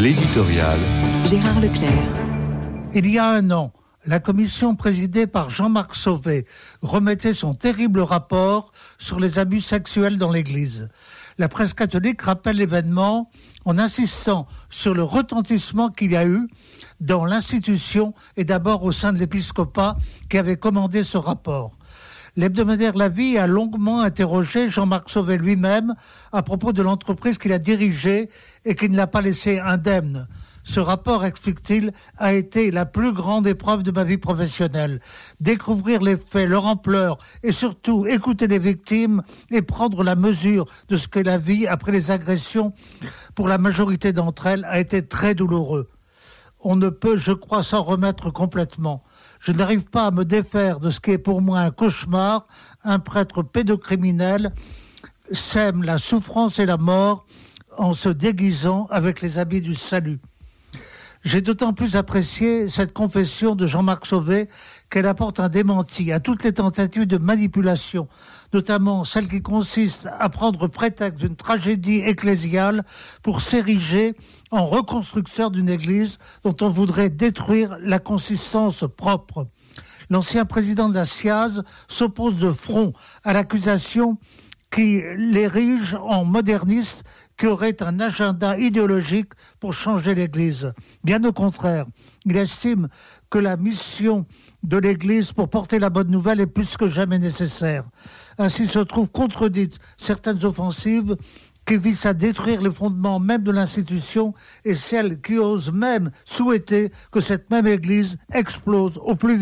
L'éditorial. Gérard Leclerc. Il y a un an, la commission présidée par Jean-Marc Sauvé remettait son terrible rapport sur les abus sexuels dans l'Église. La presse catholique rappelle l'événement en insistant sur le retentissement qu'il y a eu dans l'institution et d'abord au sein de l'épiscopat qui avait commandé ce rapport. L'hebdomadaire La Vie a longuement interrogé Jean-Marc Sauvé lui-même à propos de l'entreprise qu'il a dirigée et qui ne l'a pas laissé indemne. Ce rapport, explique-t-il, a été la plus grande épreuve de ma vie professionnelle. Découvrir les faits, leur ampleur et surtout écouter les victimes et prendre la mesure de ce qu'est la vie après les agressions pour la majorité d'entre elles a été très douloureux. On ne peut, je crois, s'en remettre complètement. Je n'arrive pas à me défaire de ce qui est pour moi un cauchemar. Un prêtre pédocriminel sème la souffrance et la mort en se déguisant avec les habits du salut. J'ai d'autant plus apprécié cette confession de Jean-Marc Sauvé qu'elle apporte un démenti à toutes les tentatives de manipulation, notamment celle qui consiste à prendre prétexte d'une tragédie ecclésiale pour s'ériger en reconstructeur d'une église dont on voudrait détruire la consistance propre. L'ancien président de la SIAZ s'oppose de front à l'accusation qui l'érige en moderniste qui aurait un agenda idéologique pour changer l'Église. Bien au contraire, il estime que la mission de l'Église pour porter la bonne nouvelle est plus que jamais nécessaire. Ainsi se trouvent contredites certaines offensives qui visent à détruire les fondements même de l'institution et celles qui osent même souhaiter que cette même Église explose au plus vite.